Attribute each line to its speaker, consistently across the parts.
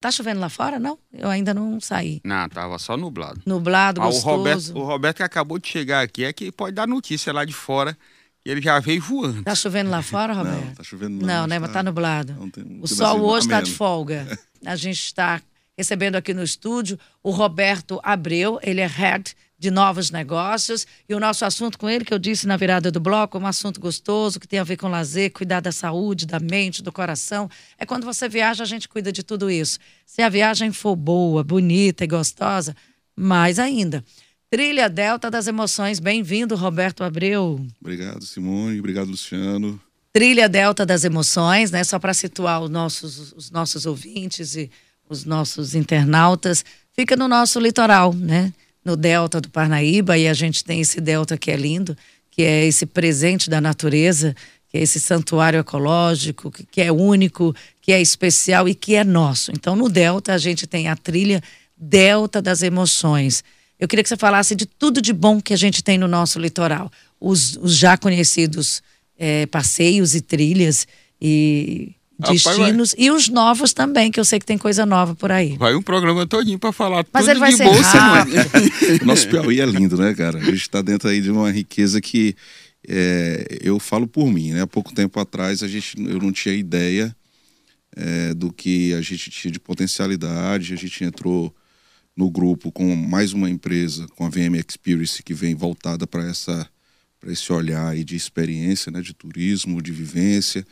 Speaker 1: Tá chovendo lá fora, não? Eu ainda não saí.
Speaker 2: Não, tava só nublado.
Speaker 1: Nublado,
Speaker 2: Ah, o
Speaker 1: gostoso.
Speaker 2: Roberto, o Roberto que acabou de chegar aqui é que pode dar notícia lá de fora. E ele já veio voando.
Speaker 1: Tá chovendo lá fora,
Speaker 3: Não,
Speaker 1: Roberto?
Speaker 3: tá chovendo não.
Speaker 1: Não,
Speaker 3: mas
Speaker 1: né? Mas tá nublado.
Speaker 3: não tem-
Speaker 1: O
Speaker 3: tem
Speaker 1: sol hoje está
Speaker 3: ameno.
Speaker 1: de folga. A gente está recebendo aqui no estúdio o Roberto Abreu, ele é head de novos negócios. E o nosso assunto com ele, que eu disse na virada do bloco, é um assunto gostoso, que tem a ver com lazer, cuidar da saúde, da mente, do coração. É quando você viaja, a gente cuida de tudo isso. Se a viagem for boa, bonita e gostosa, mais ainda. Trilha Delta das Emoções, bem-vindo, Roberto Abreu.
Speaker 3: Obrigado, Simone. Obrigado, Luciano.
Speaker 1: Trilha Delta das Emoções, né? Só para situar os nossos, os nossos ouvintes e os nossos internautas, fica no nosso litoral, né? No Delta do Parnaíba, e a gente tem esse delta que é lindo, que é esse presente da natureza, que é esse santuário ecológico, que, que é único, que é especial e que é nosso. Então, no Delta, a gente tem a trilha Delta das Emoções. Eu queria que você falasse de tudo de bom que a gente tem no nosso litoral. Os, os já conhecidos eh, passeios e trilhas e
Speaker 2: Rapaz,
Speaker 1: destinos e os novos também, que eu sei que tem coisa nova por aí.
Speaker 2: Vai um programa todinho pra falar
Speaker 1: Mas
Speaker 2: tudo
Speaker 1: ele vai
Speaker 2: de
Speaker 1: ser
Speaker 2: bom,
Speaker 1: rápido.
Speaker 2: Simone.
Speaker 3: O nosso Piauí é lindo, né, cara? A gente está dentro aí de uma riqueza que é, eu falo por mim, né? Há pouco tempo atrás a gente, eu não tinha ideia é, do que a gente tinha de potencialidade. A gente entrou no grupo com mais uma empresa, com a VM Experience, que vem voltada para essa para esse olhar aí de experiência, né, de turismo, de vivência.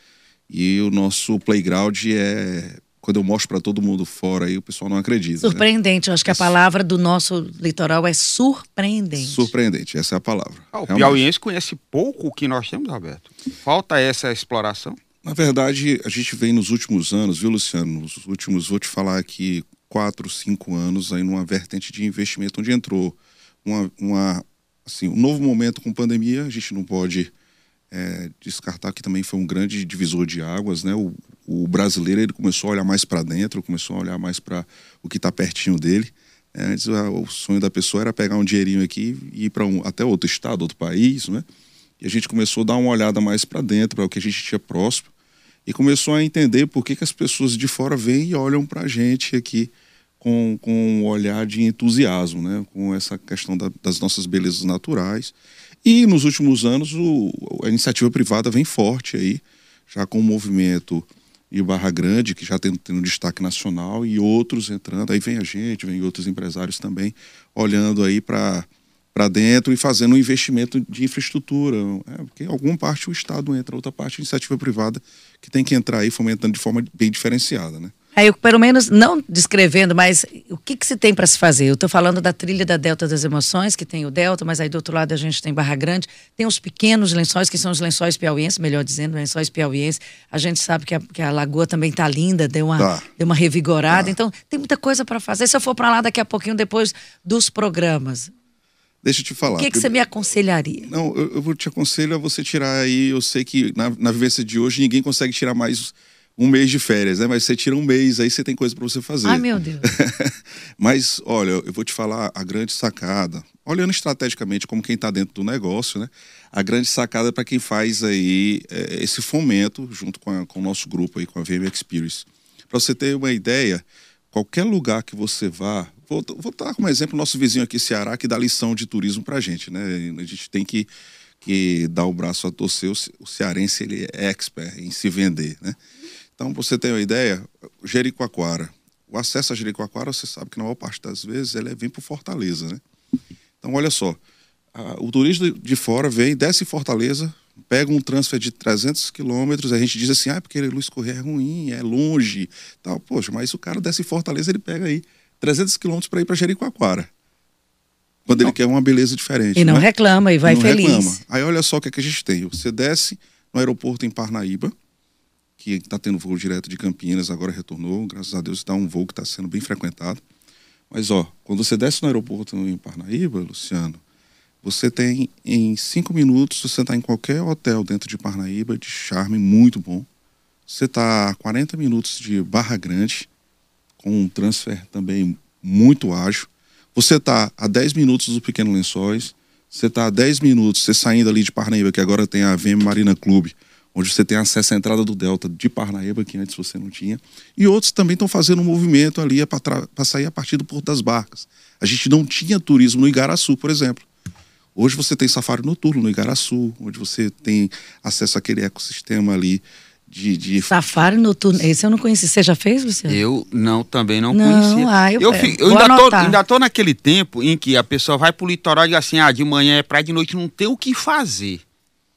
Speaker 3: E o nosso playground é quando eu mostro para todo mundo fora aí, o pessoal não acredita. né?
Speaker 1: Surpreendente, eu acho que a palavra do nosso litoral é surpreendente.
Speaker 3: Surpreendente, essa é a palavra.
Speaker 2: Ah, o
Speaker 3: Realmente.
Speaker 2: piauiense conhece pouco o que nós temos, Roberto. Falta essa exploração.
Speaker 3: Na verdade, a gente vem nos últimos anos, viu, Luciano? Nos últimos, vou te falar aqui, quatro, cinco anos, aí numa vertente de investimento onde entrou uma, uma assim, um novo momento com pandemia. A gente não pode é, descartar que também foi um grande divisor de águas, né? O, o brasileiro ele começou a olhar mais para dentro, começou a olhar mais para o que está pertinho dele. É, antes a- o sonho da pessoa era pegar um dinheirinho aqui e ir para um, até outro estado, outro país, né? E a gente começou a dar uma olhada mais para dentro, para o que a gente tinha próximo, e começou a entender por que, que as pessoas de fora vêm e olham para a gente aqui com, com um olhar de entusiasmo, né? com essa questão da- das nossas belezas naturais. E nos últimos anos o- a iniciativa privada vem forte aí, já com o movimento de Barra Grande, que já tem tendo destaque nacional, e outros entrando. Aí vem a gente, vem outros empresários também, olhando aí para para dentro e fazendo um investimento de infraestrutura. É, porque alguma parte o Estado entra, outra parte a iniciativa privada que tem que entrar aí fomentando de forma bem diferenciada, né?
Speaker 1: Aí, eu, pelo menos, não descrevendo, mas o que, que se tem para se fazer? Eu estou falando da trilha da Delta das Emoções, que tem o Delta, mas aí do outro lado a gente tem Barra Grande, tem os pequenos lençóis, que são os lençóis piauienses, melhor dizendo, lençóis piauienses. A gente sabe que a, que a lagoa também está linda, deu uma,
Speaker 3: Tá.
Speaker 1: deu uma revigorada.
Speaker 3: Tá.
Speaker 1: Então, tem muita coisa para fazer. Se eu for para lá daqui a pouquinho, depois dos programas,
Speaker 3: Deixa eu te falar.
Speaker 1: o que, que você me aconselharia?
Speaker 3: Não, eu, eu vou te aconselho a você tirar aí. Eu sei que na, na vivência de hoje ninguém consegue tirar mais um mês de férias, né? Mas você tira um mês, aí você tem coisa para você fazer.
Speaker 1: Ai, meu Deus.
Speaker 3: Mas, olha, eu vou te falar a grande sacada. Olhando estrategicamente como quem está dentro do negócio, né? A grande sacada para quem faz aí é, esse fomento junto com, a- com o nosso grupo aí, com a VM Experience. Para você ter uma ideia, qualquer lugar que você vá, vou, vou dar como exemplo o nosso vizinho aqui, Ceará, que dá lição de turismo para a gente, né? A gente tem que, que dar o braço a torcer. O ce- O cearense ele é expert em se vender, né? Então, você ter uma ideia, Jericoacoara. O acesso a Jericoacoara, você sabe que na maior parte das vezes ele vem por Fortaleza, né? Então, olha só, a- o turista de fora vem, desce em Fortaleza, pega um transfer de 300 quilômetros, a gente diz assim, ah, porque Luiz Correia é ruim, é longe, tal. Poxa, mas o cara desce em Fortaleza, ele pega aí 300 quilômetros para ir para Jericoacoara. Quando ele quer uma beleza diferente.
Speaker 1: E não
Speaker 3: né?
Speaker 1: reclama, e vai
Speaker 3: não
Speaker 1: feliz.
Speaker 3: reclama. Aí olha só o que, é que a gente tem. Você desce no aeroporto em Parnaíba, que está tendo voo direto de Campinas, agora retornou, graças a Deus está um voo que está sendo bem frequentado. Mas ó, quando você desce no aeroporto em Parnaíba, Luciano, você tem em cinco minutos, você está em qualquer hotel dentro de Parnaíba, de charme muito bom. Você está a 40 minutos de Barra Grande, com um transfer também muito ágil. Você está a 10 minutos do Pequeno Lençóis. Você está a 10 minutos, você saindo ali de Parnaíba, que agora tem a VM Marina Clube, onde você tem acesso à entrada do Delta de Parnaíba, que antes você não tinha. E outros também estão fazendo um movimento ali para sair a partir do Porto das Barcas. A gente não tinha turismo no Igaraçu, por exemplo. Hoje você tem safari noturno no Igaraçu, onde você tem acesso àquele ecossistema ali de, de...
Speaker 1: Safari noturno, esse eu não conheci. Você já fez, Luciano?
Speaker 2: Eu não, também não,
Speaker 1: não
Speaker 2: conhecia.
Speaker 1: Ah, eu,
Speaker 2: eu,
Speaker 1: fico,
Speaker 2: eu ainda, tô, ainda tô naquele tempo em que a pessoa vai pro litoral e diz assim, ah, de manhã é praia, de noite não tem o que fazer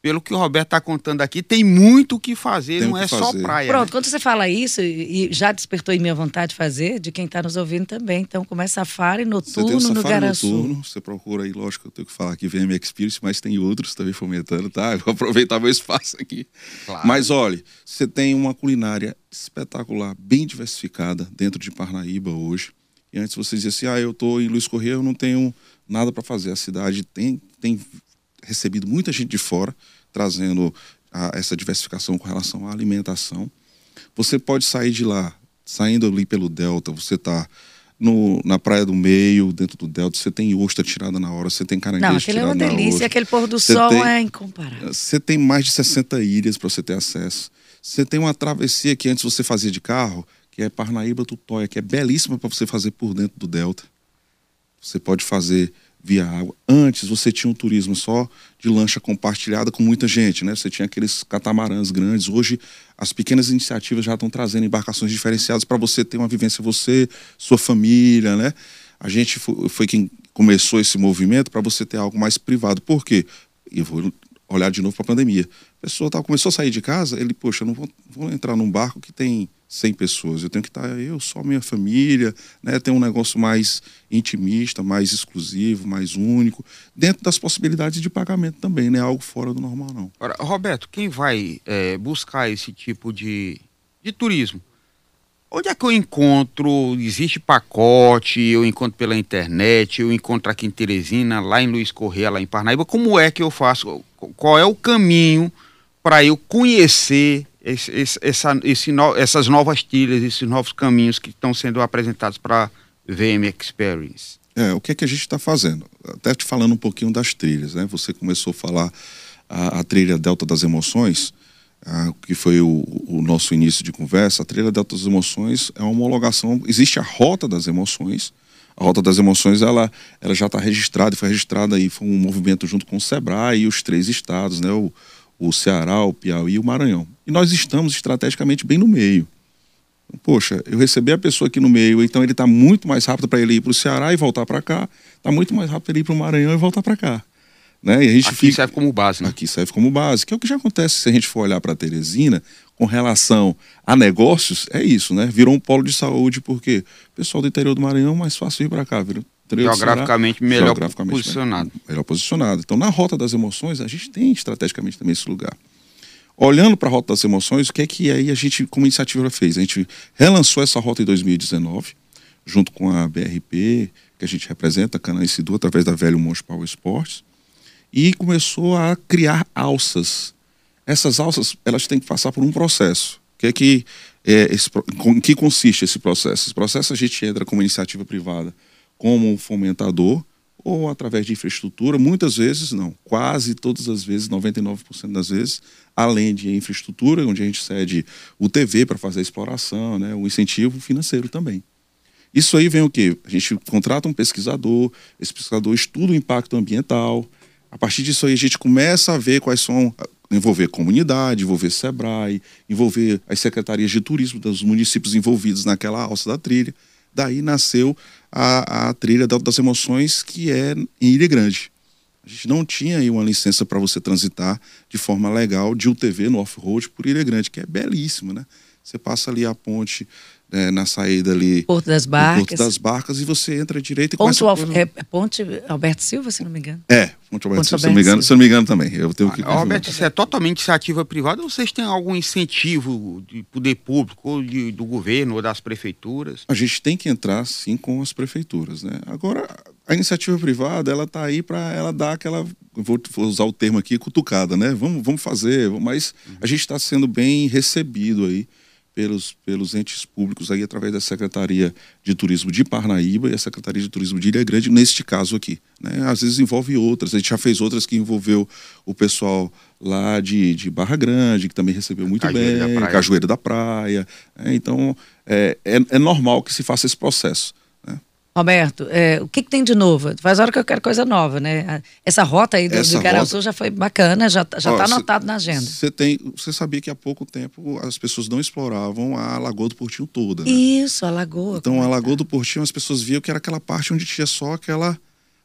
Speaker 2: pelo que o Roberto está contando aqui, tem muito o que fazer, tem não é fazer. só praia.
Speaker 1: Pronto,
Speaker 2: né?
Speaker 1: quando você fala isso, e já despertou em minha vontade de fazer, de quem está nos ouvindo também. Então, começa safari noturno você tem um no Garaçu. Noturno,
Speaker 3: você procura aí, lógico, eu tenho que falar aqui VM Experience, mas tem outros também fomentando, tá? Eu vou aproveitar meu espaço aqui. Claro. Mas olha, você tem uma culinária espetacular, bem diversificada dentro de Parnaíba hoje. E antes você dizia assim, ah, eu estou em Luiz Correia, eu não tenho nada para fazer. A cidade tem, tem recebido muita gente de fora, trazendo a, essa diversificação com relação à alimentação. Você pode sair de lá, saindo ali pelo Delta, você está na Praia do Meio, dentro do Delta, você tem ostra tirada na hora, você tem caranguejo hora.
Speaker 1: aquele é uma delícia, aquele pôr do você sol tem, é incomparável.
Speaker 3: Você tem mais de 60 ilhas para você ter acesso. Você tem uma travessia que antes você fazia de carro, que é Parnaíba Tutóia, que é belíssima para você fazer por dentro do Delta. Você pode fazer via água. Antes você tinha um turismo só de lancha compartilhada com muita gente, né? Você tinha aqueles catamarãs grandes. Hoje as pequenas iniciativas já estão trazendo embarcações diferenciadas para você ter uma vivência você, sua família, né? A gente foi, quem começou esse movimento para você ter algo mais privado. Por quê? E vou olhar de novo para a pandemia. Pessoa tá, começou a sair de casa, ele, poxa, não vou, vou entrar num barco que tem 100 pessoas. Eu tenho que estar eu, só minha família, né? Ter um negócio mais intimista, mais exclusivo, mais único, dentro das possibilidades de pagamento também, né? Algo fora do normal, não.
Speaker 2: Roberto, quem vai é, buscar esse tipo de, de turismo? Onde é que eu encontro? Existe pacote? Eu encontro pela internet? Eu encontro aqui em Teresina, lá em Luiz Correia, lá em Parnaíba? Como é que eu faço? Qual é o caminho para eu conhecer esse, esse, essa, esse no, essas novas trilhas, esses novos caminhos que estão sendo apresentados para VM Experience?
Speaker 3: É, o que é que a gente está fazendo? Até te falando um pouquinho das trilhas, né? Você começou a falar a, a trilha Delta das Emoções, a, que foi o, o, nosso início de conversa. A trilha Delta das Emoções é uma homologação. Existe a Rota das Emoções. A Rota das Emoções ela, ela já está registrada, foi registrada aí, foi um movimento junto com o Sebrae e os três estados, né? O, o Ceará, o Piauí e o Maranhão. E nós estamos estrategicamente bem no meio. Poxa, eu recebi a pessoa aqui no meio, então ele está muito mais rápido para ele ir para o Ceará e voltar para cá, está muito mais rápido para ele ir para o Maranhão e voltar para cá. Né? E a gente
Speaker 2: aqui
Speaker 3: fica...
Speaker 2: serve como base, né?
Speaker 3: Aqui serve como base, que é o que já acontece se a gente for olhar para Teresina com relação a negócios, é isso, né? Virou um polo de saúde, porque o pessoal do interior do Maranhão é mais fácil ir para cá, viu?
Speaker 2: Geograficamente melhor geograficamente posicionado.
Speaker 3: Melhor posicionado. Então, na rota das emoções, a gente tem estrategicamente também esse lugar. Olhando para a rota das emoções, o que é que aí a gente, como iniciativa, fez? A gente relançou essa rota em 2019, junto com a BRP, que a gente representa, a Cana Sidu, através da Velho Monte Power Sports, e começou a criar alças. Essas alças, elas têm que passar por um processo. O que é que, é, esse, em que consiste esse processo? Esse processo a gente entra como iniciativa privada como fomentador ou através de infraestrutura, muitas vezes não, quase todas as vezes, 99% das vezes, além de infraestrutura, onde a gente cede o TV para fazer a exploração, né, o incentivo financeiro também. Isso aí vem o quê? A gente contrata um pesquisador, esse pesquisador estuda o impacto ambiental, a partir disso aí a gente começa a ver quais são envolver comunidade, envolver SEBRAE, envolver as secretarias de turismo dos municípios envolvidos naquela alça da trilha. Daí nasceu a, a trilha das emoções, que é em Ilha Grande. A gente não tinha aí uma licença para você transitar de forma legal de UTV no off-road por Ilha Grande, que é belíssimo, né? Você passa ali a ponte é, na saída ali.
Speaker 1: Porto das Barcas.
Speaker 3: Porto das Barcas e você entra direito e
Speaker 1: Ponte começa a... é, é Ponte Alberto Silva, se não me engano.
Speaker 3: É, Ponte Alberto Ponte Silva, se não me engano, se não me engano também. Eu tenho que
Speaker 2: ah, Alberto, isso é totalmente iniciativa privada ou vocês têm algum incentivo de poder público, ou de, do governo, ou das prefeituras?
Speaker 3: A gente tem que entrar sim com as prefeituras, né? Agora, a iniciativa privada, ela tá aí para ela dar aquela vou, vou, usar o termo aqui, cutucada, né? Vamos, vamos fazer, mas a gente está sendo bem recebido aí pelos, pelos entes públicos aí através da Secretaria de Turismo de Parnaíba e a Secretaria de Turismo de Ilha Grande, neste caso aqui. Né? Às vezes envolve outras, a gente já fez outras que envolveu o pessoal lá de, de Barra Grande, que também recebeu muito Cajueiro bem, da Cajueiro da Praia. Né? Então, é, é, é normal que se faça esse processo.
Speaker 1: Roberto, é, o que, que, tem de novo? Faz hora que eu quero coisa nova, né? Essa rota aí do, Essa do Igaraçu rota... já foi bacana, já já está anotado na agenda.
Speaker 3: Você tem, você sabia que há pouco tempo as pessoas não exploravam a Lagoa do Portinho toda, né?
Speaker 1: Isso, a Lagoa.
Speaker 3: Então a Lagoa do Portinho as pessoas viam que era aquela parte onde tinha só aquela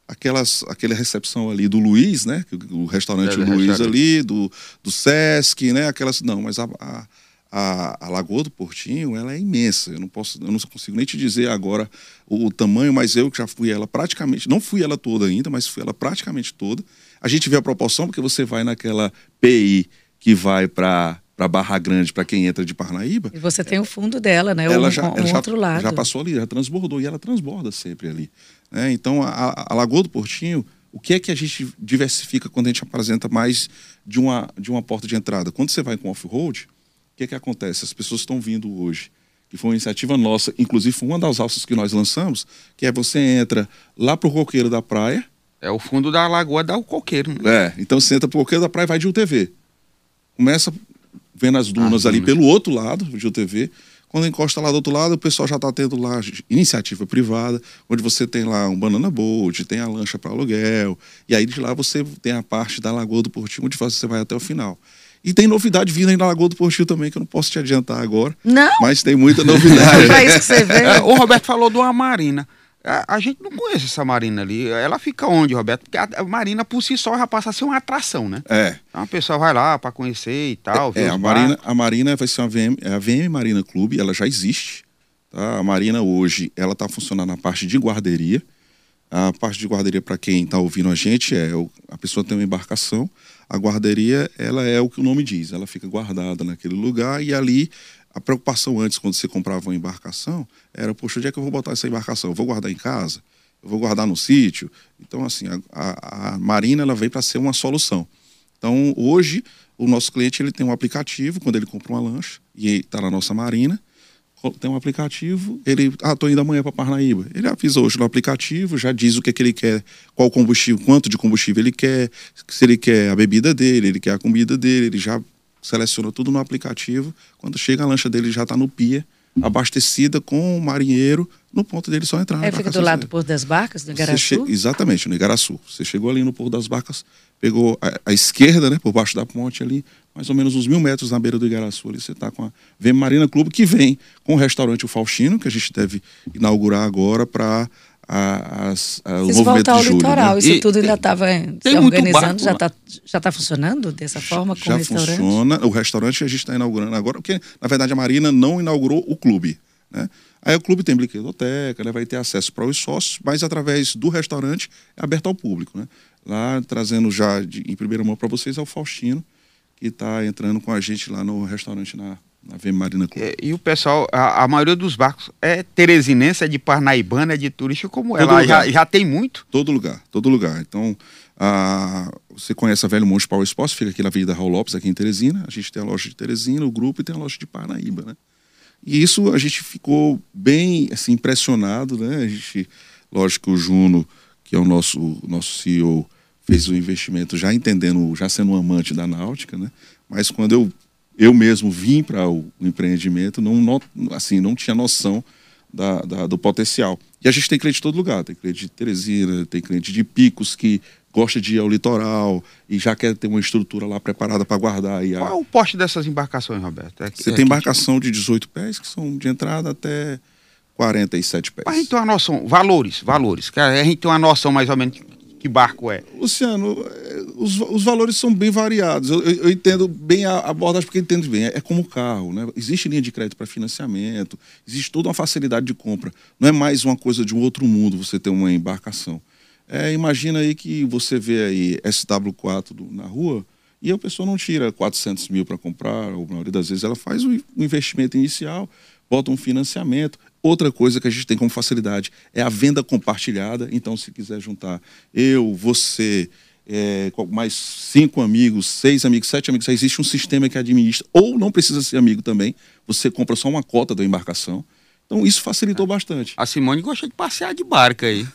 Speaker 3: aquelas aquela recepção ali do Luiz, né? O restaurante é, Luiz ali, do, do Sesc, né? Aquelas não, mas a, a a, a Lagoa do Portinho ela é imensa. Eu não posso, eu não consigo nem te dizer agora o, o tamanho, mas eu que já fui ela praticamente, não fui ela toda ainda, mas fui ela praticamente toda. A gente vê a proporção porque você vai naquela PI que vai para para Barra Grande, para quem entra de Parnaíba.
Speaker 1: E você tem o fundo dela, né? Ela um, já, um já, outro lado.
Speaker 3: Já passou ali, já transbordou e ela transborda sempre ali. Né? Então, a, a Lagoa do Portinho, o que é que a gente diversifica quando a gente apresenta mais de uma, de uma porta de entrada? Quando você vai com off-road, que, que acontece? As pessoas estão vindo hoje, que foi uma iniciativa nossa, inclusive foi uma das alças que nós lançamos, que é você entra lá pro coqueiro da praia.
Speaker 2: É o fundo da lagoa dá o coqueiro.
Speaker 3: Né? É, então você entra pro coqueiro da praia e vai de UTV. Começa vendo as dunas ah, ali pelo outro lado de UTV. Quando encosta lá do outro lado, o pessoal já está tendo lá iniciativa privada, onde você tem lá um banana boat, tem a lancha para aluguel, e aí de lá você tem a parte da Lagoa do Portinho, onde você vai até o final. E tem novidade vindo aí na Lagoa do Portil também, que eu não posso te adiantar agora.
Speaker 1: Não.
Speaker 3: Mas tem muita novidade.
Speaker 1: é isso que você vê.
Speaker 2: É, o Roberto falou de uma marina. A, a, gente não conhece essa marina ali. Ela fica onde, Roberto? Porque a, a, marina por si só já passa a ser uma atração, né?
Speaker 3: É.
Speaker 2: Então a pessoa vai lá para conhecer e tal.
Speaker 3: É, a, marina, a marina vai ser uma VM, é a VM Marina Clube, ela já existe. Tá? A marina hoje, ela está funcionando na parte de guarderia. A parte de guarderia, para quem está ouvindo a gente, é a pessoa tem uma embarcação, a guarderia, ela é o que o nome diz, ela fica guardada naquele lugar e ali a preocupação antes, quando você comprava uma embarcação, era, poxa, onde é que eu vou botar essa embarcação? Eu vou guardar em casa? Eu vou guardar no sítio? Então, assim, a, a, a Marina, ela veio para ser uma solução. Então, hoje, o nosso cliente, ele tem um aplicativo, quando ele compra uma lancha, e está na nossa Marina, tem um aplicativo, ele, ah, tô indo amanhã para Parnaíba. Ele avisa hoje no aplicativo, já diz o que, é que ele quer, qual combustível, quanto de combustível ele quer, se ele quer a bebida dele, ele quer a comida dele, ele já seleciona tudo no aplicativo. Quando chega a lancha dele já está no pia, abastecida com o marinheiro, no ponto dele só entrar.
Speaker 1: É, fica do lado do Porto das Barcas, no Igaraçu? Che...
Speaker 3: Exatamente, no Igaraçu. Você chegou ali no Porto das Barcas, pegou a, a, esquerda, né, por baixo da ponte ali, mais ou menos uns mil metros na beira do Igaraçu ali, você está com a VM Marina Clube, que vem com o restaurante O Faustino, que a gente deve inaugurar agora para a, a, o movimento de julho.
Speaker 1: litoral, né? isso e, tudo ainda estava se organizando, já está já tá funcionando dessa forma com já o restaurante?
Speaker 3: Já funciona, o restaurante a gente está inaugurando agora, porque na verdade a Marina não inaugurou o clube, né? Aí o clube tem brinquedoteca, né? vai ter acesso para os sócios, mas através do restaurante é aberto ao público, né? Lá trazendo já de, em primeira mão para vocês é o Faustino, que está entrando com a gente lá no restaurante na, na VM Marina Club.
Speaker 2: É, e o pessoal, a, a, maioria dos barcos é teresinense, é de Parnaibana, é de turista, como todo ela já, já tem muito?
Speaker 3: Todo lugar, todo lugar. Então, a, você conhece a Velho Monte Power Sports, fica aqui na Avenida Raul Lopes, aqui em Teresina. A gente tem a loja de Teresina, o grupo, e tem a loja de Parnaíba, né? E isso a gente ficou bem assim, impressionado, né? A gente, lógico, o Juno, que é o nosso, o nosso CEO, fez o investimento já entendendo, já sendo um amante da náutica, né? Mas quando eu eu mesmo vim para o empreendimento, não, não, assim, não tinha noção da, da, do potencial. E a gente tem cliente de todo lugar, tem cliente de Teresina, tem cliente de Picos que gosta de ir ao litoral e já quer ter uma estrutura lá preparada para guardar. E a...
Speaker 2: Qual é o porte dessas embarcações, Roberto?
Speaker 3: É, Você é tem embarcação de 18 pés, que são de entrada até 47 pés.
Speaker 2: Mas a gente tem uma noção, valores, valores, a gente tem uma noção mais ou menos que barco é?
Speaker 3: Luciano, é, os, os valores são bem variados. Eu, eu, eu entendo bem a abordagem, porque entendo bem. É, é como carro, né? Existe linha de crédito para financiamento, existe toda uma facilidade de compra. Não é mais uma coisa de um outro mundo você ter uma embarcação. É, imagina aí que você vê aí SW4 do, na rua e a pessoa não tira 400 mil para comprar, ou na maioria das vezes ela faz o investimento inicial, bota um financiamento. Outra coisa que a gente tem como facilidade é a venda compartilhada. Então, se quiser juntar eu, você, é, mais cinco amigos, seis amigos, sete amigos, existe um sistema que administra, ou não precisa ser amigo também, você compra só uma cota da embarcação. Então isso facilitou bastante.
Speaker 2: A Simone gosta de passear de barca aí.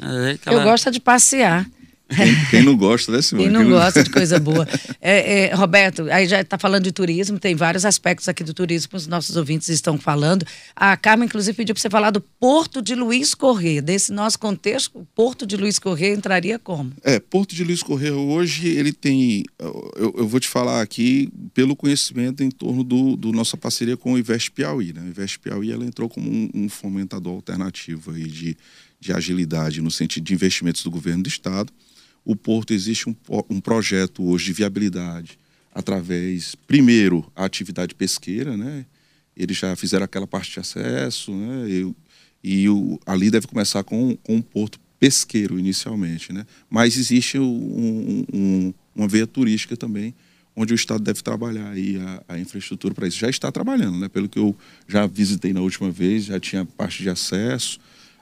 Speaker 1: É, aquela... Eu gosto de passear.
Speaker 3: Quem, quem, não gosta, né, Simone?
Speaker 1: Quem não, quem não gosta de coisa boa. É, é, Roberto, aí já está falando de turismo, tem vários aspectos aqui do turismo que os nossos ouvintes estão falando. A Carmen, inclusive, pediu para você falar do Porto de Luiz Corrêa. Desse nosso contexto, o Porto de Luiz Corrêa entraria como?
Speaker 3: É, Porto de Luiz Corrêa hoje, ele tem. Eu, eu vou te falar aqui pelo conhecimento em torno do, do nossa parceria com o Invest Piauí. Né? O Invest Piauí ela entrou como um, um fomentador alternativo aí de, de agilidade no sentido de investimentos do governo do Estado o Porto existe um, um projeto hoje de viabilidade através, primeiro, a atividade pesqueira, né? Eles já fizeram aquela parte de acesso, né? E, e o, ali deve começar com, com um porto pesqueiro inicialmente, né? Mas existe um, um, uma veia turística também, onde o Estado deve trabalhar aí a, a infraestrutura para isso. Já está trabalhando, né? Pelo que eu já visitei na última vez, já tinha parte de acesso.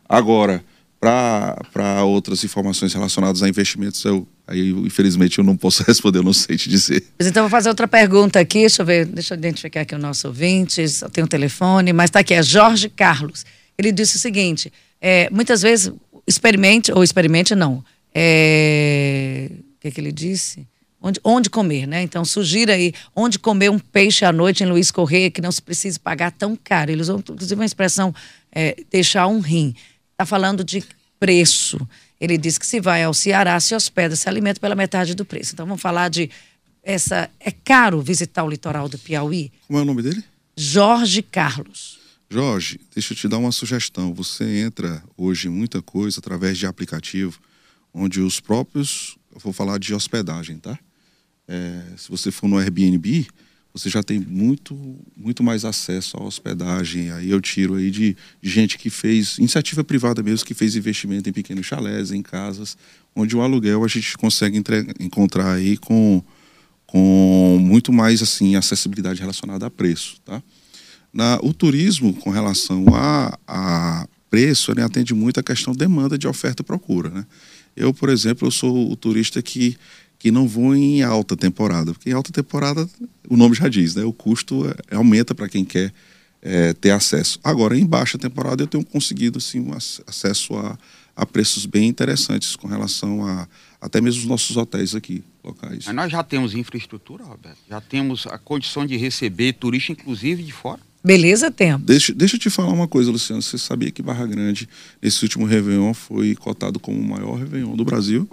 Speaker 3: Agora, para outras informações relacionadas a investimentos, eu, aí infelizmente eu não posso responder, eu não sei te dizer.
Speaker 1: Então vou fazer outra pergunta aqui, deixa eu ver, deixa eu identificar aqui o nosso ouvinte, só tem um telefone, mas está aqui, é Jorge Carlos. Ele disse o seguinte, é, muitas vezes experimente, ou experimente não, é, o que, é que ele disse? Onde, onde comer, né? Então, sugira aí onde comer um peixe à noite em Luiz Correia, que não se precise pagar tão caro. Ele usou, inclusive, uma expressão, é, deixar um rim está falando de preço. Ele diz que se vai ao Ceará, se hospeda, se alimenta pela metade do preço. Então vamos falar de essa. É caro visitar o litoral do Piauí?
Speaker 3: Como é o nome dele?
Speaker 1: Jorge Carlos.
Speaker 3: Jorge, deixa eu te dar uma sugestão. Você entra hoje em muita coisa através de aplicativo, onde os próprios. Eu vou falar de hospedagem, tá? É, se você for no Airbnb, você já tem muito, muito mais acesso à hospedagem. Aí eu tiro aí de, gente que fez, iniciativa privada mesmo, que fez investimento em pequenos chalés, em casas, onde o aluguel a gente consegue encontrar aí com, com muito mais assim acessibilidade relacionada a preço, tá? Na, o turismo com relação a, a preço, ele atende muito a questão demanda de oferta e procura, né? Eu, por exemplo, eu sou o turista que que não vão em alta temporada, porque em alta temporada, o nome já diz, né? O custo é, aumenta para quem quer é, ter acesso. Agora, em baixa temporada, eu tenho conseguido assim, um acesso a, a preços bem interessantes com relação a até mesmo os nossos hotéis aqui, locais.
Speaker 2: Mas nós já temos infraestrutura, Roberto? Já temos a condição de receber turista, inclusive de fora?
Speaker 1: Beleza, tempo.
Speaker 3: Deixa, deixa eu te falar uma coisa, Luciano. Você sabia que Barra Grande, esse último Réveillon, foi cotado como o maior Réveillon do Brasil?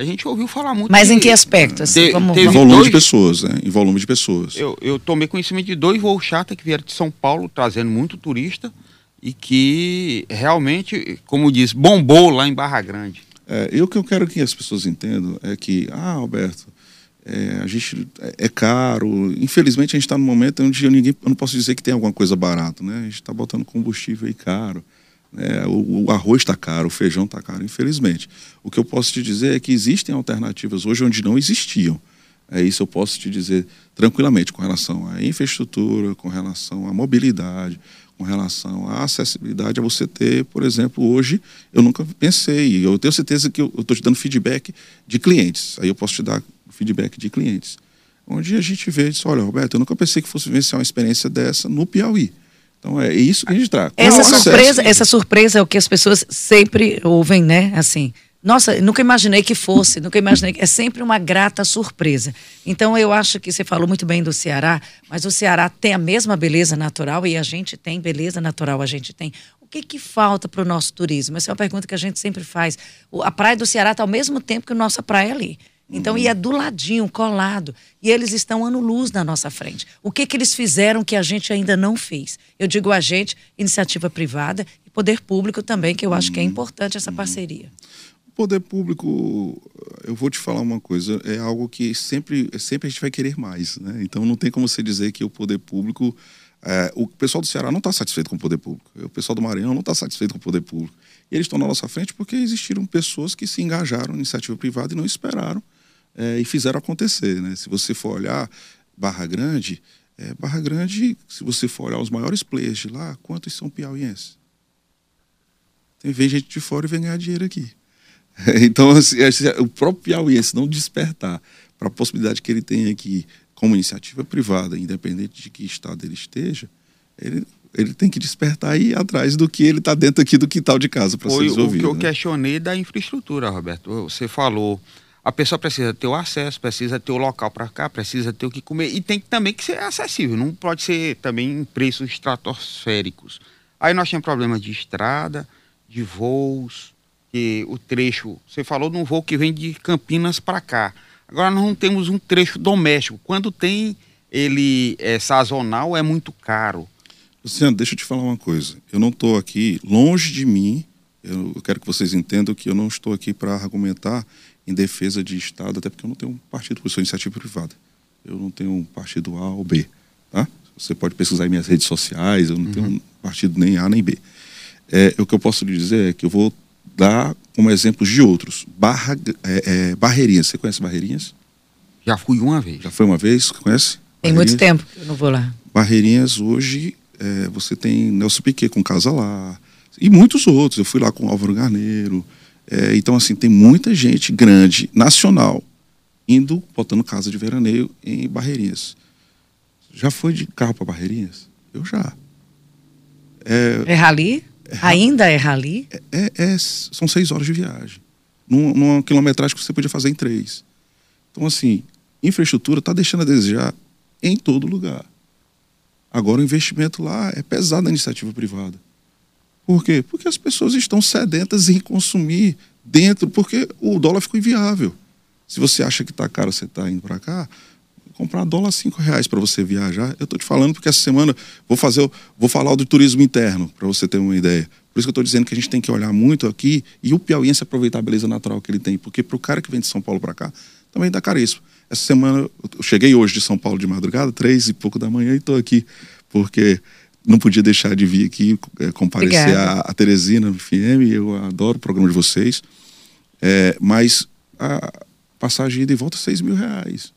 Speaker 2: A gente ouviu falar muito.
Speaker 1: Mas de, em que aspecto? Assim,
Speaker 3: de, como... Em volume dois, de pessoas, né? Em volume de pessoas.
Speaker 2: Eu, eu tomei conhecimento de dois voos charter que vieram de São Paulo, trazendo muito turista, e que realmente, como diz, bombou lá em Barra Grande.
Speaker 3: É, e o que eu quero que as pessoas entendam é que, ah, Alberto, é, a gente é, é caro. Infelizmente, a gente está num momento onde eu, ninguém, eu não posso dizer que tem alguma coisa barata, né? A gente está botando combustível aí caro. É, o, o, arroz está caro, o feijão está caro, infelizmente. O que eu posso te dizer é que existem alternativas hoje onde não existiam. É isso eu posso te dizer tranquilamente com relação à infraestrutura, com relação à mobilidade, com relação à acessibilidade a você ter, por exemplo, hoje eu nunca pensei, eu tenho certeza que eu estou te dando feedback de clientes. Aí eu posso te dar feedback de clientes. Onde a gente vê e diz, olha, Roberto, eu nunca pensei que fosse vivenciar uma experiência dessa no Piauí. Então é isso que a gente traz.
Speaker 1: Essa surpresa, essa surpresa é o que as pessoas sempre ouvem, né? Assim, nossa, nunca imaginei que fosse, nunca imaginei que é sempre uma grata surpresa. Então eu acho que você falou muito bem do Ceará, mas o Ceará tem a mesma beleza natural e a gente tem beleza natural, a gente tem. O que que falta para o nosso turismo? Essa é uma pergunta que a gente sempre faz. A praia do Ceará está ao mesmo tempo que a nossa praia ali. Então, e é do ladinho, colado. E eles estão ano-luz na nossa frente. O que, que eles fizeram que a gente ainda não fez? Eu digo a gente, iniciativa privada e poder público também, que eu acho que é importante essa parceria.
Speaker 3: O poder público, eu vou te falar uma coisa, é algo que sempre, sempre a gente vai querer mais. Né? Então, não tem como você dizer que o poder público. É, o pessoal do Ceará não está satisfeito com o poder público. O pessoal do Maranhão não está satisfeito com o poder público. E eles estão na nossa frente porque existiram pessoas que se engajaram em iniciativa privada e não esperaram é, e fizeram acontecer. Né? Se você for olhar Barra Grande, é, Barra Grande, se você for olhar os maiores players de lá, quantos são piauienses? Tem vem gente de fora e vem ganhar dinheiro aqui. Então, assim, o próprio piauiense não despertar para a possibilidade que ele tem aqui como iniciativa privada, independente de que estado ele esteja, ele, ele tem que despertar aí atrás do que ele está dentro aqui do quintal de casa para ser resolvido.
Speaker 2: o que eu
Speaker 3: né?
Speaker 2: questionei da infraestrutura, Roberto. Você falou, a pessoa precisa ter o acesso, precisa ter o local para cá, precisa ter o que comer e tem também que ser acessível, não pode ser também em preços estratosféricos. Aí nós temos problemas de estrada, de voos, que o trecho, você falou de um voo que vem de Campinas para cá. Agora nós não temos um trecho doméstico. Quando tem ele é sazonal, é muito caro.
Speaker 3: Luciano, deixa eu te falar uma coisa. Eu não estou aqui, longe de mim, eu, quero que vocês entendam que eu não estou aqui para argumentar em defesa de Estado, até porque eu não tenho um partido, eu sou iniciativa privada. Eu não tenho um partido A ou B. Tá? Você pode pesquisar em minhas redes sociais, eu não uhum. tenho um partido nem A nem B. É, o que eu posso lhe dizer é que eu vou dar como exemplos de outros. Barra, é, é, Barreirinhas, você conhece Barreirinhas?
Speaker 2: Já fui uma vez.
Speaker 3: Já foi uma vez? Conhece?
Speaker 1: Tem muito tempo eu não vou lá.
Speaker 3: Barreirinhas, hoje, é, você tem Nelson Piquet com Casa Lá, e muitos outros. Eu fui lá com Álvaro Garneiro. É, então, assim, tem muita gente grande, nacional, indo, botando casa de veraneio em Barreirinhas. Já foi de carro para Barreirinhas? Eu já.
Speaker 1: É, é rali? É, Ainda é rali?
Speaker 3: É, é, é, são seis horas de viagem. Num, numa quilometragem que você podia fazer em três. Então, assim, infraestrutura está deixando a desejar em todo lugar. Agora, o investimento lá é pesado na iniciativa privada. Por quê? Porque as pessoas estão sedentas em consumir dentro, porque o dólar ficou inviável. Se você acha que está caro, você está indo para cá, comprar dólar cinco reais para você viajar. Eu estou te falando porque essa semana vou fazer, vou falar do turismo interno para você ter uma ideia. Por isso que eu estou dizendo que a gente tem que olhar muito aqui e o piauiense aproveitar a beleza natural que ele tem, porque para o cara que vem de São Paulo para cá também dá caríssimo. Essa semana eu cheguei hoje de São Paulo de madrugada, três e pouco da manhã e estou aqui porque não podia deixar de vir aqui é, comparecer a, a, Teresina no FM. Eu adoro o programa de vocês, é, mas a passagem ida e volta é 6 mil reais.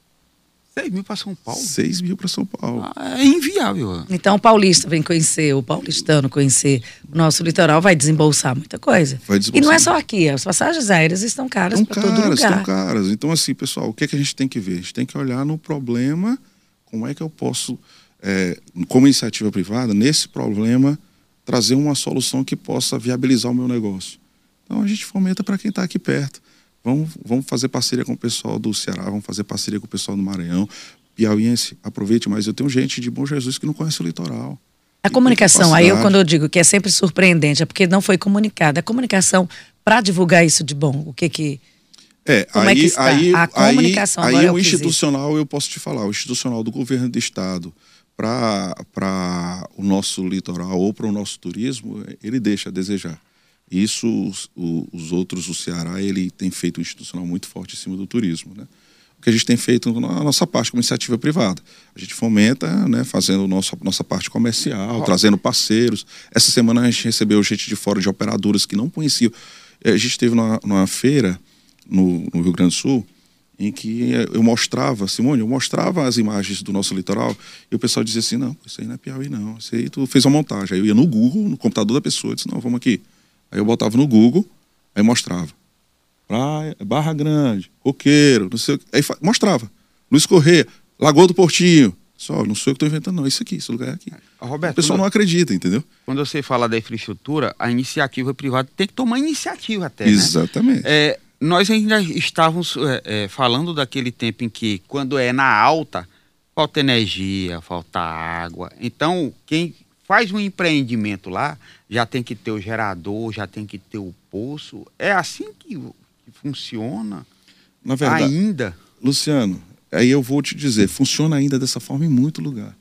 Speaker 2: 6 mil para São Paulo?
Speaker 3: 6 mil para São Paulo.
Speaker 2: Ah, é inviável.
Speaker 1: Então o paulista vem conhecer, o paulistano conhecer o nosso litoral, vai desembolsar muita coisa.
Speaker 3: Vai desembolsar.
Speaker 1: E não é só aqui, as passagens aéreas estão caras para todo lugar.
Speaker 3: Estão caras. Então, assim, pessoal, o que, é que a gente tem que ver? A gente tem que olhar no problema, como é que eu posso, é, como iniciativa privada, nesse problema, trazer uma solução que possa viabilizar o meu negócio. Então a gente fomenta para quem está aqui perto. Vamos, vamos fazer parceria com o pessoal do Ceará, vamos fazer parceria com o pessoal do Maranhão. Piauiense, aproveite mais. Eu tenho gente de Bom Jesus que não conhece o litoral.
Speaker 1: A comunicação, aí eu quando eu digo que é sempre surpreendente, é porque não foi comunicada. A comunicação para divulgar isso de bom, o que que
Speaker 3: é, Como aí, é que está? Aí, a comunicação aí, aí é o institucional, eu posso te falar, o institucional do governo do estado para o nosso litoral ou para o nosso turismo, ele deixa a desejar. Isso, os, os, outros, o Ceará, ele tem feito um institucional muito forte em cima do turismo, né? O que a gente tem feito na nossa parte como iniciativa privada. A gente fomenta, né, fazendo nossa, nossa parte comercial, oh. trazendo parceiros. Essa semana a gente recebeu gente de fora, de operadoras que não conheciam. É, a gente esteve numa, numa feira no, no Rio Grande do Sul, em que eu mostrava, Simone, eu mostrava as imagens do nosso litoral e o pessoal dizia assim, não, isso aí não é Piauí não, isso aí tu fez uma montagem. Aí eu ia no Google, no computador da pessoa, disse, não, vamos aqui. Aí eu botava no Google, aí mostrava. Praia, Barra Grande, Coqueiro, não sei o que. Aí mostrava. Luiz Correia, Lagoa do Portinho. Só, não sou eu que estou inventando, não. Isso aqui, esse lugar é aqui.
Speaker 2: Roberto,
Speaker 3: o pessoal não acredita, entendeu?
Speaker 2: Quando você fala da infraestrutura, a iniciativa privada tem que tomar iniciativa até.
Speaker 3: Exatamente.
Speaker 2: Né? É, nós ainda estávamos é, é, falando daquele tempo em que, quando é na alta, falta energia, falta água. Então, quem faz um empreendimento lá, já tem que ter o gerador, já tem que ter o poço. É assim que, que funciona
Speaker 3: Na verdade,
Speaker 2: ainda.
Speaker 3: Luciano, aí eu vou te dizer, funciona ainda dessa forma em muito lugar.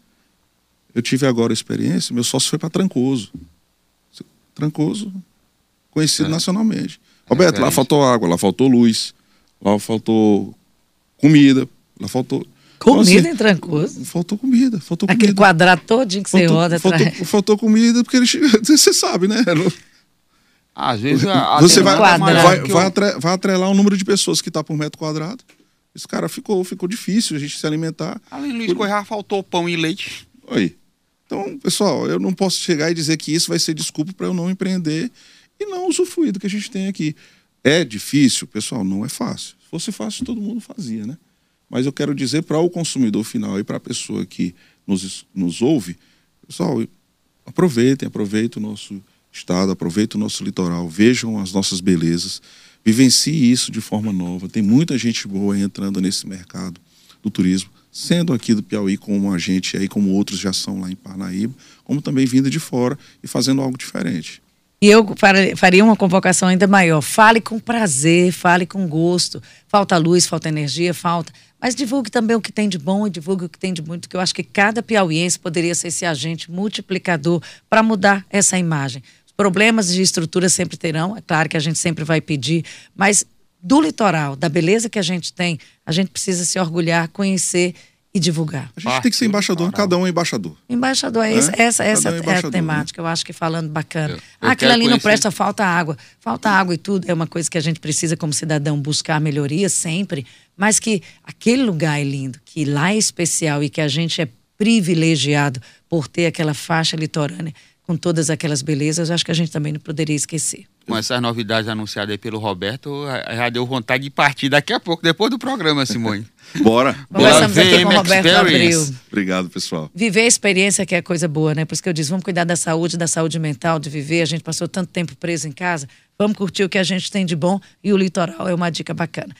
Speaker 3: Eu tive agora a experiência, meu sócio foi para Trancoso. Trancoso, conhecido é. nacionalmente. Roberto, lá faltou água, lá faltou luz, lá faltou comida, lá faltou.
Speaker 1: Comida então, assim, em Trancoso?
Speaker 3: Faltou comida, faltou
Speaker 1: Aquele
Speaker 3: comida.
Speaker 1: quadrado todinho que faltou, você roda
Speaker 3: faltou,
Speaker 1: atrás.
Speaker 3: Faltou comida porque ele, você sabe, né?
Speaker 2: Às vezes a,
Speaker 3: você vai, vai, vai, atre, vai atrelar o número de pessoas que está por metro quadrado. Esse cara ficou, ficou difícil a gente se alimentar.
Speaker 2: Além Luiz por... Correia, faltou pão e leite.
Speaker 3: Oi. Então, pessoal, eu não posso chegar e dizer que isso vai ser desculpa para eu não empreender e não usufruir do que a gente tem aqui. É difícil? Pessoal, não é fácil. Se fosse fácil, todo mundo fazia, né? Mas eu quero dizer para o consumidor final e para a pessoa que nos, nos ouve, pessoal, aproveitem, aproveitem o nosso estado, aproveitem o nosso litoral, vejam as nossas belezas, vivencie isso de forma nova. Tem muita gente boa entrando nesse mercado do turismo, sendo aqui do Piauí como a gente aí, como outros já são lá em Parnaíba, como também vindo de fora e fazendo algo diferente.
Speaker 1: E eu faria uma convocação ainda maior. Fale com prazer, fale com gosto. Falta luz, falta energia, falta. Mas divulgue também o que tem de bom e divulgue o que tem de muito, que eu acho que cada piauiense poderia ser esse agente multiplicador para mudar essa imagem. Problemas de estrutura sempre terão, é claro que a gente sempre vai pedir, mas do litoral, da beleza que a gente tem, a gente precisa se orgulhar, conhecer e divulgar.
Speaker 3: A gente tem que ser embaixador, cada um é embaixador.
Speaker 1: Embaixador, é, é? essa, essa é, é, a temática, né? eu acho que falando bacana. Eu, eu ah, aquilo ali conhecer... não presta, falta água. Falta água e tudo, é uma coisa que a gente precisa, como cidadão, buscar melhoria sempre, mas que aquele lugar é lindo, que lá é especial e que a gente é privilegiado por ter aquela faixa litorânea com todas aquelas belezas, acho que a gente também não poderia esquecer.
Speaker 2: Com essas novidades anunciadas aí pelo Roberto, já deu vontade de partir daqui a pouco, depois do programa, Simone.
Speaker 3: Bora.
Speaker 1: Conversamos aqui com o Roberto Abril.
Speaker 3: Obrigado, pessoal.
Speaker 1: Viver a experiência que é coisa boa, né? Por isso que eu disse, vamos cuidar da saúde, da saúde mental, de viver. A gente passou tanto tempo preso em casa. Vamos curtir o que a gente tem de bom e o litoral é uma dica bacana.